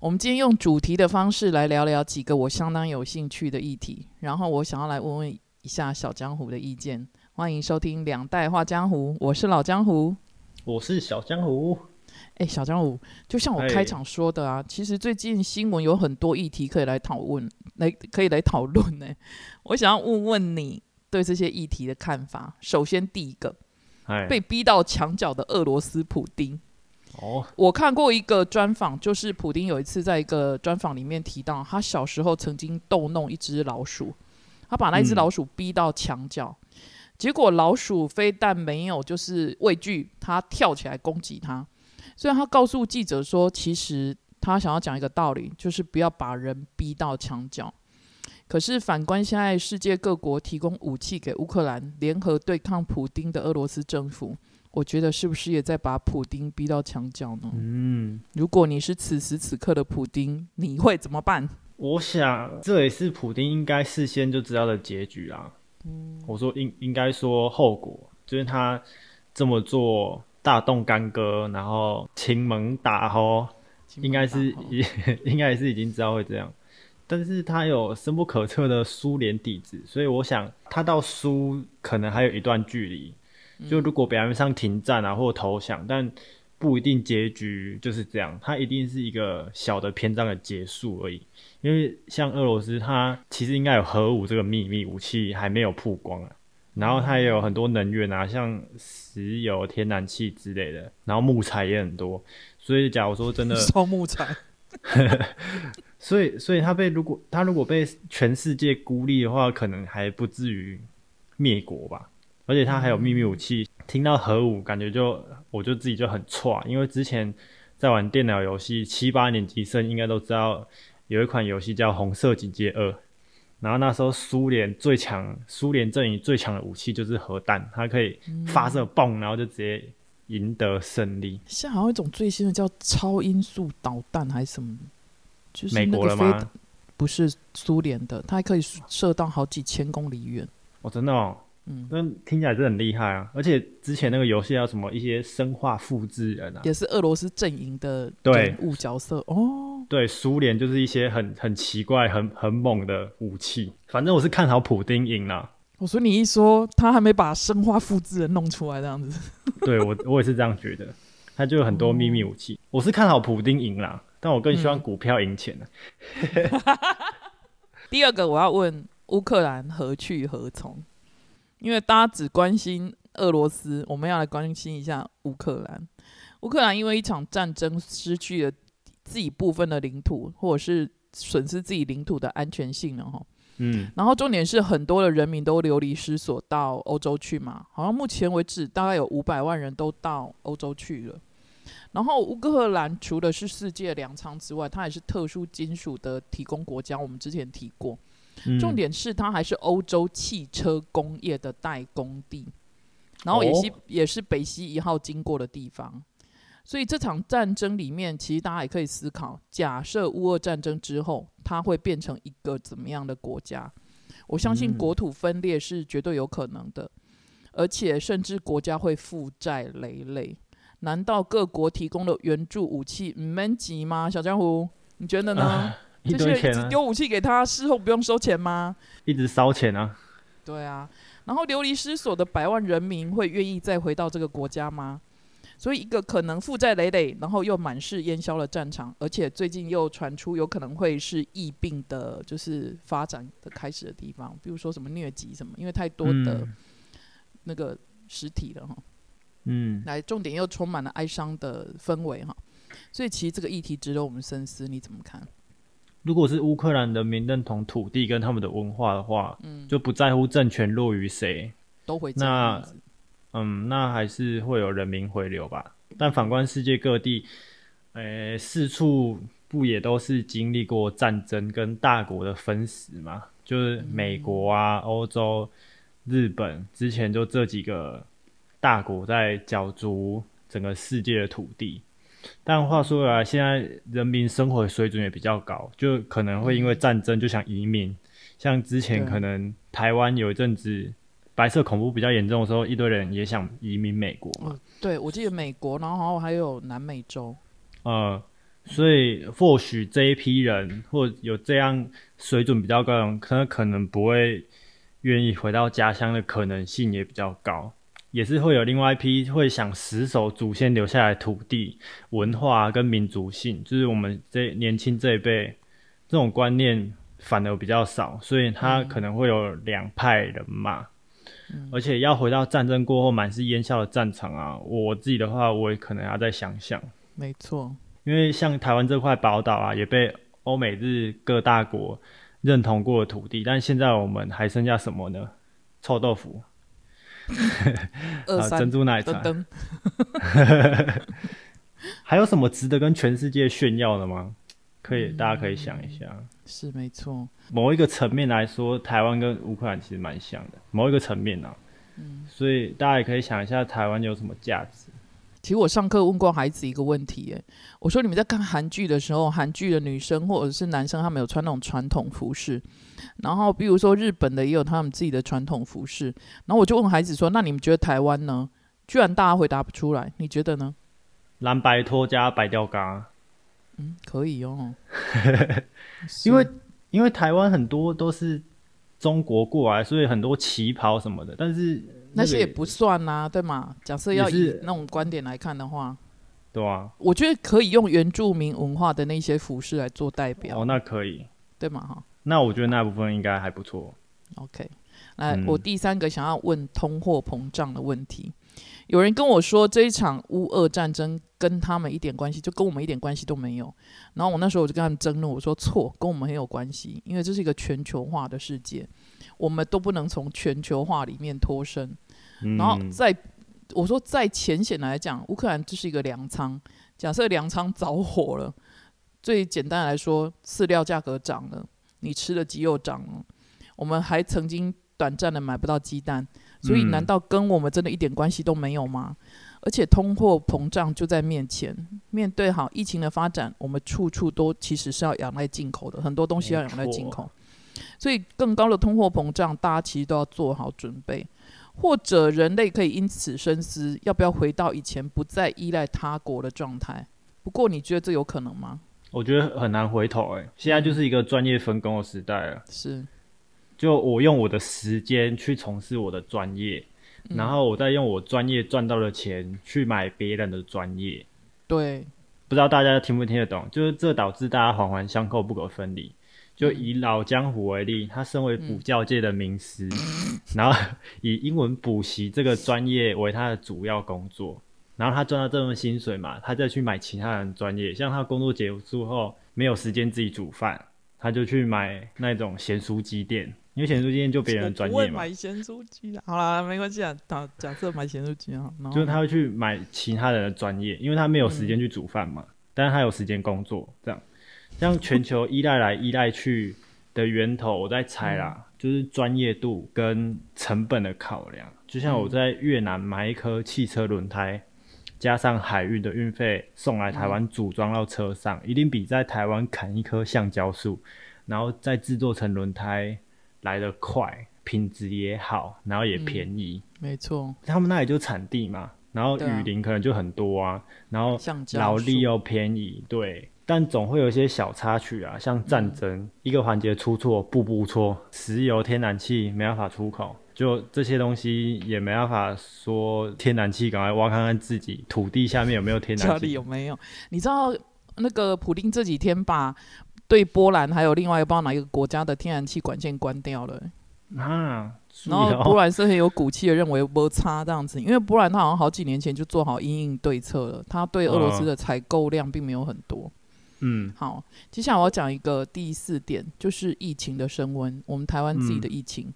我们今天用主题的方式来聊聊几个我相当有兴趣的议题，然后我想要来问问一下小江湖的意见。欢迎收听《两代画江湖》，我是老江湖，我是小江湖。哎，小江湖，就像我开场说的啊，其实最近新闻有很多议题可以来讨论，来可以来讨论呢。我想要问问你对这些议题的看法。首先，第一个，被逼到墙角的俄罗斯普丁。哦，我看过一个专访，就是普丁有一次在一个专访里面提到，他小时候曾经逗弄一只老鼠，他把那只老鼠逼到墙角，结果老鼠非但没有就是畏惧，他跳起来攻击他。虽然他告诉记者说，其实他想要讲一个道理，就是不要把人逼到墙角。可是反观现在世界各国提供武器给乌克兰，联合对抗普丁的俄罗斯政府。我觉得是不是也在把普丁逼到墙角呢？嗯，如果你是此时此刻的普丁，你会怎么办？我想这也是普丁应该事先就知道的结局啊。嗯，我说应应该说后果，就是他这么做大动干戈，然后亲门打吼，应该是 应该是已经知道会这样。但是他有深不可测的苏联底子，所以我想他到输可能还有一段距离。就如果表面上停战啊，或投降，但不一定结局就是这样，它一定是一个小的篇章的结束而已。因为像俄罗斯，它其实应该有核武这个秘密武器还没有曝光啊，然后它也有很多能源啊，像石油、天然气之类的，然后木材也很多。所以假如说真的 烧木材，所以所以他被如果他如果被全世界孤立的话，可能还不至于灭国吧。而且他还有秘密武器，听到核武，感觉就我就自己就很错，因为之前在玩电脑游戏，七八年级生应该都知道有一款游戏叫《红色警戒二》，然后那时候苏联最强，苏联阵营最强的武器就是核弹，它可以发射嘣，然后就直接赢得胜利。现在好像一种最新的叫超音速导弹还是什么，就是美国的吗？不是苏联的，它还可以射到好几千公里远。哦，真的哦。嗯，那听起来是很厉害啊！而且之前那个游戏叫什么？一些生化复制人啊，也是俄罗斯阵营的人物角色哦。对，苏联就是一些很很奇怪、很很猛的武器。反正我是看好普丁赢了。我说你一说他还没把生化复制人弄出来这样子，对我我也是这样觉得。他就有很多秘密武器。我是看好普丁赢了，但我更希望股票赢钱呢。第二个我要问乌克兰何去何从？因为大家只关心俄罗斯，我们要来关心一下乌克兰。乌克兰因为一场战争失去了自己部分的领土，或者是损失自己领土的安全性了哈。嗯，然后重点是很多的人民都流离失所到欧洲去嘛，好像目前为止大概有五百万人都到欧洲去了。然后乌克兰除了是世界粮仓之外，它也是特殊金属的提供国家，我们之前提过。重点是它还是欧洲汽车工业的代工地，然后也是也是北溪一号经过的地方，所以这场战争里面，其实大家也可以思考：假设乌俄战争之后，它会变成一个怎么样的国家？我相信国土分裂是绝对有可能的，而且甚至国家会负债累累。难道各国提供的援助武器唔闷急吗？小江湖，你觉得呢？这些丢武器给他，事后不用收钱吗？一直烧钱啊！对啊，然后流离失所的百万人民会愿意再回到这个国家吗？所以一个可能负债累累，然后又满是烟消的战场，而且最近又传出有可能会是疫病的，就是发展的开始的地方，比如说什么疟疾什么，因为太多的那个实体了哈。嗯，来，重点又充满了哀伤的氛围哈，所以其实这个议题值得我们深思，你怎么看？如果是乌克兰人民认同土地跟他们的文化的话，嗯，就不在乎政权落于谁，都会那，嗯，那还是会有人民回流吧。但反观世界各地，诶，四处不也都是经历过战争跟大国的分食嘛？就是美国啊、欧洲、日本，之前就这几个大国在角逐整个世界的土地。但话说回来，现在人民生活水准也比较高，就可能会因为战争就想移民。像之前可能台湾有一阵子白色恐怖比较严重的时候，一堆人也想移民美国嘛。对，我记得美国，然后还有南美洲。呃，所以或许这一批人或有这样水准比较高的人，可能可能不会愿意回到家乡的可能性也比较高，也是会有另外一批会想死守祖先留下来土地文化跟民族性，就是我们这年轻这一辈这种观念反而比较少，所以他可能会有两派人马。而且要回到战争过后满是烟硝的战场啊，我自己的话，我也可能要再想想。没错，因为像台湾这块宝岛啊，也被欧美日各大国认同过的土地，但现在我们还剩下什么呢？臭豆腐，啊，珍珠奶茶，还有什么值得跟全世界炫耀的吗？可以，大家可以想一下。是没错，某一个层面来说，台湾跟乌克兰其实蛮像的。某一个层面啊，嗯，所以大家也可以想一下，台湾有什么价值。其实我上课问过孩子一个问题，哎，我说你们在看韩剧的时候，韩剧的女生或者是男生，他们有穿那种传统服饰，然后比如说日本的也有他们自己的传统服饰，然后我就问孩子说，那你们觉得台湾呢？居然大家回答不出来，你觉得呢？蓝白拖加白吊嘎。嗯，可以哦，因为因为台湾很多都是中国过来，所以很多旗袍什么的，但是那些也不算呐，对吗？假设要以那种观点来看的话，对啊，我觉得可以用原住民文化的那些服饰来做代表。哦，那可以，对吗？哈，那我觉得那部分应该还不错。OK，来，我第三个想要问通货膨胀的问题。有人跟我说，这一场乌俄战争跟他们一点关系，就跟我们一点关系都没有。然后我那时候我就跟他们争论，我说错，跟我们很有关系，因为这是一个全球化的世界，我们都不能从全球化里面脱身。然后在我说在浅显来讲，乌克兰这是一个粮仓，假设粮仓着火了，最简单来说，饲料价格涨了，你吃的鸡肉涨了，我们还曾经短暂的买不到鸡蛋。所以，难道跟我们真的一点关系都没有吗？而且，通货膨胀就在面前。面对好疫情的发展，我们处处都其实是要仰赖进口的，很多东西要仰赖进口。所以，更高的通货膨胀，大家其实都要做好准备。或者，人类可以因此深思，要不要回到以前不再依赖他国的状态？不过，你觉得这有可能吗？我觉得很难回头。哎，现在就是一个专业分工的时代了。是。就我用我的时间去从事我的专业，然后我再用我专业赚到的钱去买别人的专业。对，不知道大家听不听得懂？就是这导致大家环环相扣，不可分离。就以老江湖为例，他身为补教界的名师，然后以英文补习这个专业为他的主要工作，然后他赚到这份薪水嘛，他再去买其他人专业。像他工作结束后没有时间自己煮饭，他就去买那种咸酥鸡店。因为咸酥鸡就别人专业嘛，买咸酥鸡的，好啦，没关系啊。假假设买咸酥鸡啊，就是他会去买其他人的专业，因为他没有时间去煮饭嘛，但是他有时间工作，这样。像全球依赖来依赖去的源头，我在猜啦，就是专业度跟成本的考量。就像我在越南买一颗汽车轮胎，加上海运的运费送来台湾组装到车上，一定比在台湾砍一棵橡胶树，然后再制作成轮胎。来的快，品质也好，然后也便宜，没错。他们那里就产地嘛，然后雨林可能就很多啊，然后劳力又便宜，对。但总会有一些小插曲啊，像战争一个环节出错，步步错，石油、天然气没办法出口，就这些东西也没办法说天然气，赶快挖看看自己土地下面有没有天然气，家里有没有？你知道那个普丁这几天把。对波兰还有另外一个不知道哪一个国家的天然气管线关掉了。啊，然后波兰是很有骨气的认为摩擦这样子，因为波兰他好像好几年前就做好应应对策了，他对俄罗斯的采购量并没有很多。嗯，好，接下来我要讲一个第四点，就是疫情的升温，我们台湾自己的疫情。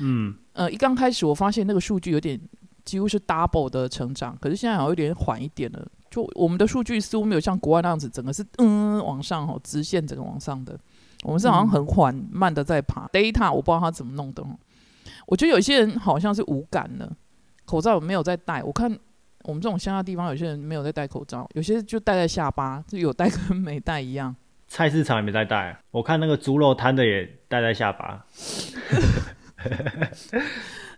嗯，呃，一刚开始我发现那个数据有点几乎是 double 的成长，可是现在好像有点缓一点了。就我们的数据似乎没有像国外那样子，整个是嗯往上哦，直线整个往上的。我们是好像很缓慢的在爬。Data 我不知道他怎么弄的。我觉得有些人好像是无感的，口罩没有在戴。我看我们这种乡下地方，有些人没有在戴口罩，有些就戴在下巴，就有戴跟 没戴一样。菜市场也没在戴，我看那个猪肉摊的也戴在下巴。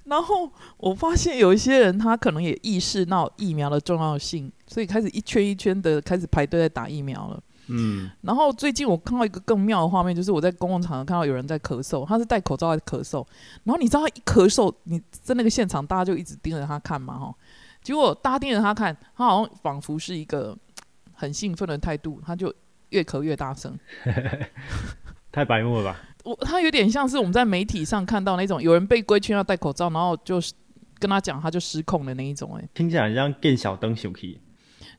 然后我发现有一些人，他可能也意识到疫苗的重要性，所以开始一圈一圈的开始排队在打疫苗了。嗯，然后最近我看到一个更妙的画面，就是我在公共场合看到有人在咳嗽，他是戴口罩在咳嗽，然后你知道他一咳嗽，你在那个现场大家就一直盯着他看嘛，哈，结果大家盯着他看，他好像仿佛是一个很兴奋的态度，他就越咳越大声。太白目了吧？我他有点像是我们在媒体上看到那种有人被规劝要戴口罩，然后就是跟他讲，他就失控的那一种、哎。听起来很像更小灯小 K。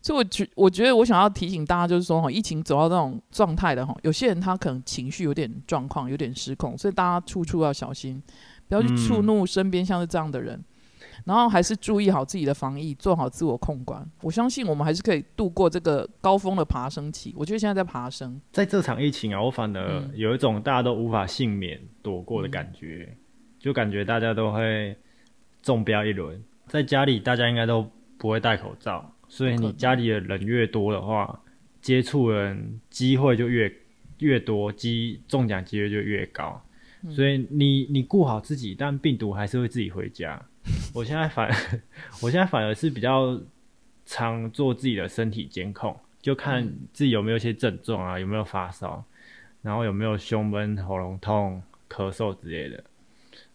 所以我觉我觉得我想要提醒大家，就是说哈，疫情走到这种状态的哈，有些人他可能情绪有点状况，有点失控，所以大家处处要小心，不要去触怒身边像是这样的人，然后还是注意好自己的防疫，做好自我控管。我相信我们还是可以度过这个高峰的爬升期。我觉得现在在爬升，在这场疫情啊，我反而嗯有一种大家都无法幸免躲过的感觉，就感觉大家都会中标一轮。在家里，大家应该都不会戴口罩，所以你家里的人越多的话，接触人机会就越越多，机中奖机会就越高。嗯所以你你顾好自己，但病毒还是会自己回家。我现在反，我现在反而是比较常做自己的身体监控，就看自己有没有一些症状啊，有没有发烧，然后有没有胸闷、喉咙痛、咳嗽之类的。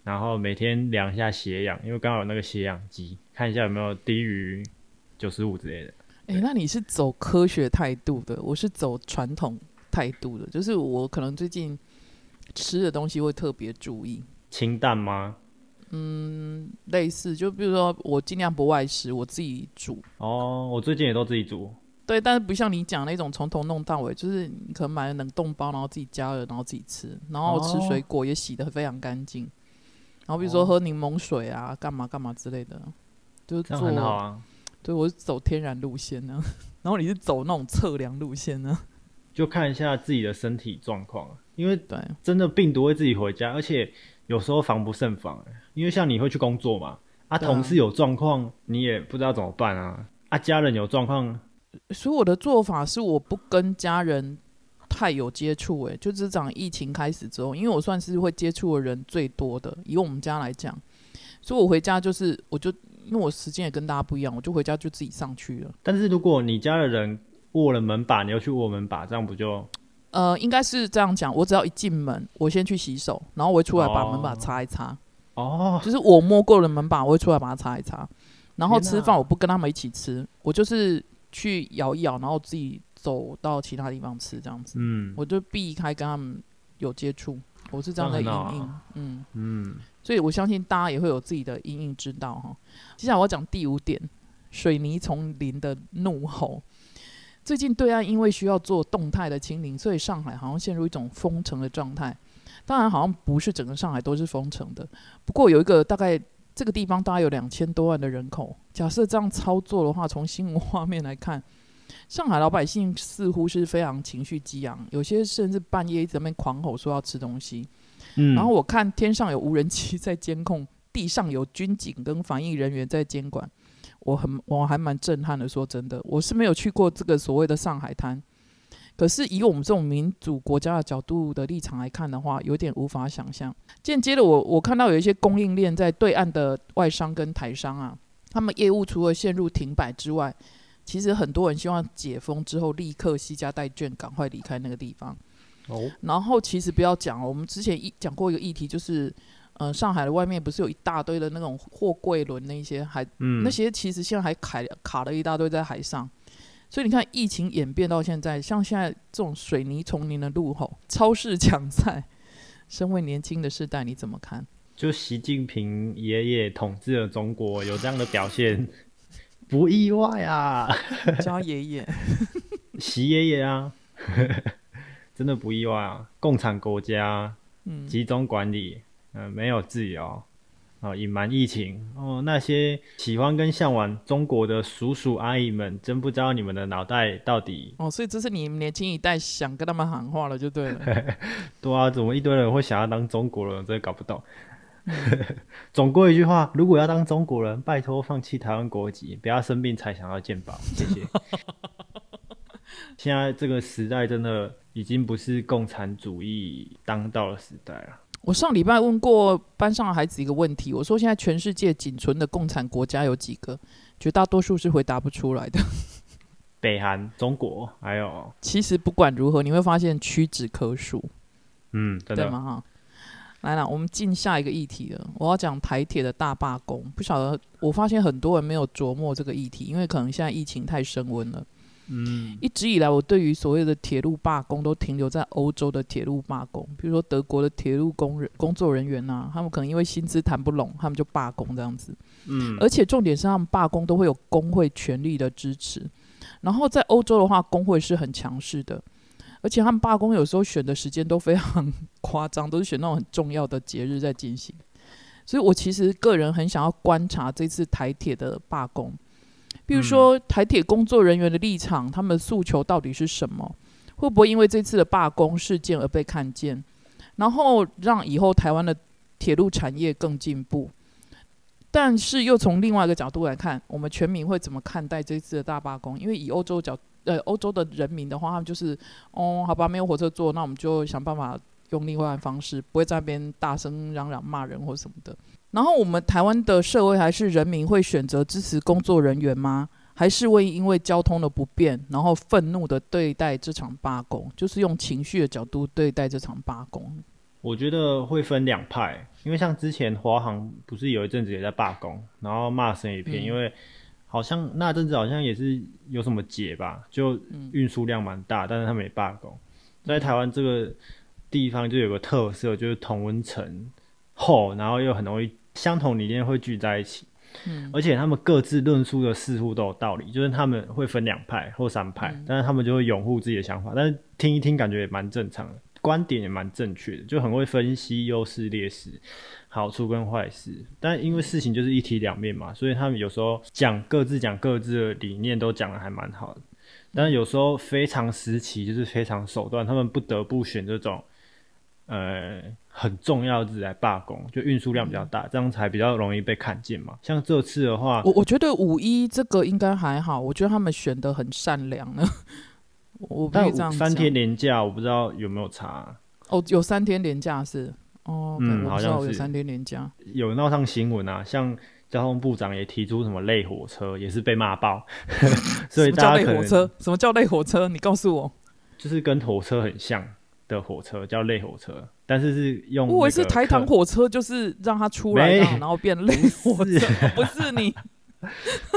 然后每天量一下血氧，因为刚好有那个血氧机，看一下有没有低于九十五之类的。诶，那你是走科学态度的，我是走传统态度的，就是我可能最近吃的东西会特别注意。清淡吗？类似，就比如说我尽量不外食，我自己煮。哦，我最近也都自己煮。对，但是不像你讲那种从头弄到尾，就是你可能买了冷冻包，然后自己加热，然后自己吃，然后吃水果也洗得非常干净。然后比如说喝柠檬水啊，干嘛干嘛之类的，就是做。很好啊，对，我是走天然路线呢，然后你是走那种测量路线呢。就看一下自己的身体状况，因为对，真的病毒会自己回家，而且有时候防不胜防。欸因为像你会去工作嘛，啊，对啊同事有状况，你也不知道怎么办啊，啊，家人有状况，所以我的做法是我不跟家人太有接触，诶，就只讲疫情开始之后，因为我算是会接触的人最多的，以我们家来讲，所以我回家就是我就因为我时间也跟大家不一样，我就回家就自己上去了。但是如果你家的人握了门把，你要去握门把，这样不就呃，应该是这样讲，我只要一进门，我先去洗手，然后我会出来把门把哦擦一擦，哦？就是我摸过了门把，我会出来把它擦一擦。然后吃饭我不跟他们一起吃，我就是去咬一咬，然后自己走到其他地方吃这样子。嗯我就避开跟他们有接触，我是这样的阴影，啊嗯，嗯，所以我相信大家也会有自己的阴影之道哈。接下来我要讲第五点，水泥丛林的怒吼。最近对岸因为需要做动态的清零，所以上海好像陷入一种封城的状态。当然，好像不是整个上海都是封城的，不过有一个大概这个地方大概有两千多万的人口。假设这样操作的话，从新闻画面来看，上海老百姓似乎是非常情绪激昂，有些甚至半夜一直在那边狂吼说要吃东西。嗯，然后我看天上有无人机在监控，地上有军警跟防疫人员在监管，我很我还蛮震撼的。说真的，我是没有去过这个所谓的上海滩，可是以我们这种民主国家的角度的立场来看的话，有点无法想象。间接的我，我看到有一些供应链在对岸的外商跟台商啊，他们业务除了陷入停摆之外，其实很多人希望解封之后立刻惜家带眷，赶快离开那个地方。哦，然后其实不要讲，我们之前一讲过一个议题，就是，呃，上海的外面不是有一大堆的那种货柜轮那些，还、嗯，那些其实现在还卡卡了一大堆在海上，所以你看疫情演变到现在，像现在这种水泥丛林的路吼，超市抢菜，身为年轻的世代，你怎么看？就习近平爷爷统治了中国，有这样的表现，不意外啊，叫爷爷，习爷爷啊，真的不意外啊！共产国家嗯，集中管理，嗯、没有自由，哦，隐瞒疫情，哦，那些喜欢跟向往中国的叔叔阿姨们，真不知道你们的脑袋到底哦，所以这是你们年轻一代想跟他们喊话了，就对了。对啊，怎么一堆人会想要当中国人？真的搞不懂。总归一句话，如果要当中国人，拜托放弃台湾国籍，不要生病才想要健保，谢谢。现在这个时代真的已经不是共产主义当道的时代了。我上礼拜问过班上的孩子一个问题，我说现在全世界仅存的共产国家有几个？绝大多数是回答不出来的。北韩、中国，还有其实不管如何，你会发现屈指可数，嗯，真的对吗？哈，来了，我们进下一个议题了。我要讲台铁的大罢工，不晓得，我发现很多人没有琢磨这个议题，因为可能现在疫情太升温了。嗯一直以来，我对于所谓的铁路罢工都停留在欧洲的铁路罢工，比如说德国的铁路工人工作人员呐、他们可能因为薪资谈不拢，他们就罢工这样子。嗯而且重点是他们罢工都会有工会权力的支持，然后在欧洲的话，工会是很强势的，而且他们罢工有时候选的时间都非常夸张，都是选那种很重要的节日在进行。所以我其实个人很想要观察这次台铁的罢工，比如说台铁工作人员的立场，他们的诉求到底是什么？会不会因为这次的罢工事件而被看见，然后让以后台湾的铁路产业更进步？但是又从另外一个角度来看，我们全民会怎么看待这次的大罢工？因为以欧洲角呃欧洲的人民的话，他们就是哦，好吧，没有火车坐，那我们就想办法用另外的方式，不会在那边大声嚷嚷骂人或什么的。然后我们台湾的社会还是人民会选择支持工作人员吗？还是会因为交通的不便，然后愤怒的对待这场罢工，就是用情绪的角度对待这场罢工？我觉得会分两派，因为像之前华航不是有一阵子也在罢工，然后骂声一片，嗯因为好像那阵子好像也是有什么节吧，就嗯运输量蛮大，但是他们也罢工。在台湾这个地方就有个特色，就是同温层厚，然后又很容易相同理念会聚在一起，嗯而且他们各自论述的似乎都有道理，就是他们会分两派或三派，嗯但是他们就会拥护自己的想法，但是听一听感觉也蛮正常的，观点也蛮正确的，就很会分析优势劣势、好处跟坏事。但因为事情就是一体两面嘛，所以他们有时候讲各自讲各自的理念都讲的还蛮好的，但是有时候非常时期就是非常手段，他们不得不选这种。呃，很重要的日来罢工，就运输量比较大，这样才比较容易被看见嘛。像这次的话，我我觉得五一这个应该还好，我觉得他们选的很善良呢。我不这样三天连假，我不知道有没有查，哦，有三天连假是哦，嗯好像是有三天连假。有闹上新闻啊。像交通部长也提出什么类火车，也是被骂爆，所以叫大家可能类火车？什么叫类火车？你告诉我。就是跟火车很像的火车叫类火车，但是是用我以为是台糖火车，就是让它出来然后变类火车，不是你。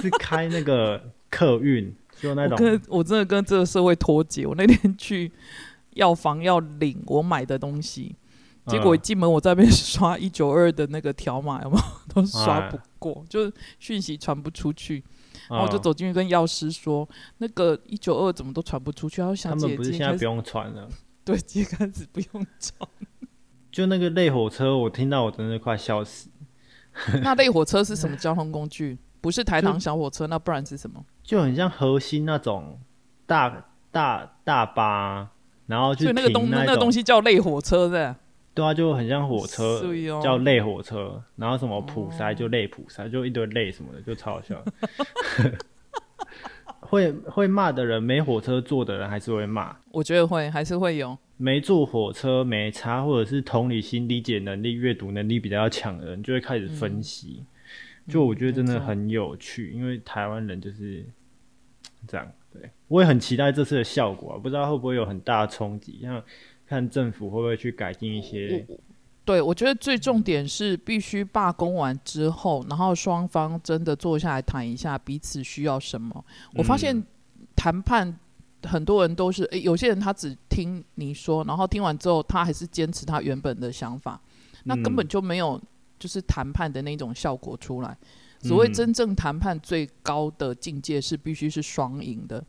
是开那个客运，就那我种跟我真的跟这个社会脱节。我那天去药房要领我买的东西，结果一嗯进门我在那边刷一九二的那个条码，有没有 都刷哎不过，就是讯息传不出去。然后我就嗯走进去跟药师说，那个一九二怎么都传不出去？他说小他们不是姐现在不用传了。对，今天开始不用装。就那个类火车，我听到我真的快笑死。那类火车是什么交通工具？不是台糖小火车，那不然是什么？就很像核心那种大大大巴，然后去所以那个东那个东西叫类火车的。对啊，就很像火车，哦叫类火车，然后什么普塞就类普塞，就一堆类什么的，就超好笑。会会骂的人，没火车坐的人还是会骂。我觉得会还是会有。没坐火车没差，或者是同理心、理解能力、阅读能力比较强的人，就会开始分析。就我觉得真的很有趣，因为台湾人就是这样。对，我也很期待这次的效果啊，不知道会不会有很大的冲击，像看政府会不会去改进一些。对，我觉得最重点是必须罢工完之后，然后双方真的坐下来谈一下彼此需要什么。我发现嗯谈判很多人都是，诶，有些人他只听你说，然后听完之后他还是坚持他原本的想法，那根本嗯就没有就是谈判的那种效果出来。所谓嗯真正谈判最高的境界是必须是双赢的，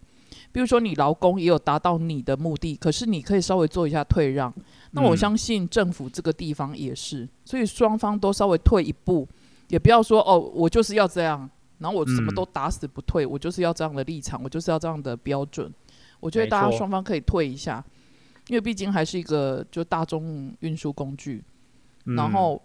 比如说你劳工也有达到你的目的，可是你可以稍微做一下退让。那我嗯相信政府这个地方也是，所以双方都稍微退一步，也不要说哦，我就是要这样，然后我什么嗯都打死不退，我就是要这样的立场，我就是要这样的标准。我觉得大家双方可以退一下，因为毕竟还是一个就大众运输工具，嗯然后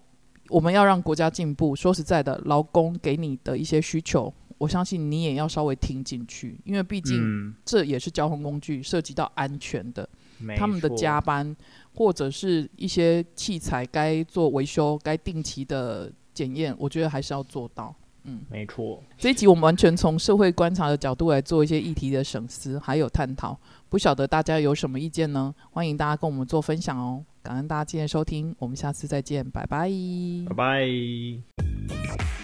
我们要让国家进步。说实在的，劳工给你的一些需求，我相信你也要稍微听进去，因为毕竟嗯，这也是交通工具，涉及到安全的。他们的加班或者是一些器材该做维修、该定期的检验，我觉得还是要做到。嗯，没错。这一集我们完全从社会观察的角度来做一些议题的省思，还有探讨。不晓得大家有什么意见呢？欢迎大家跟我们做分享哦。感恩大家今天收听，我们下次再见，拜拜，拜拜。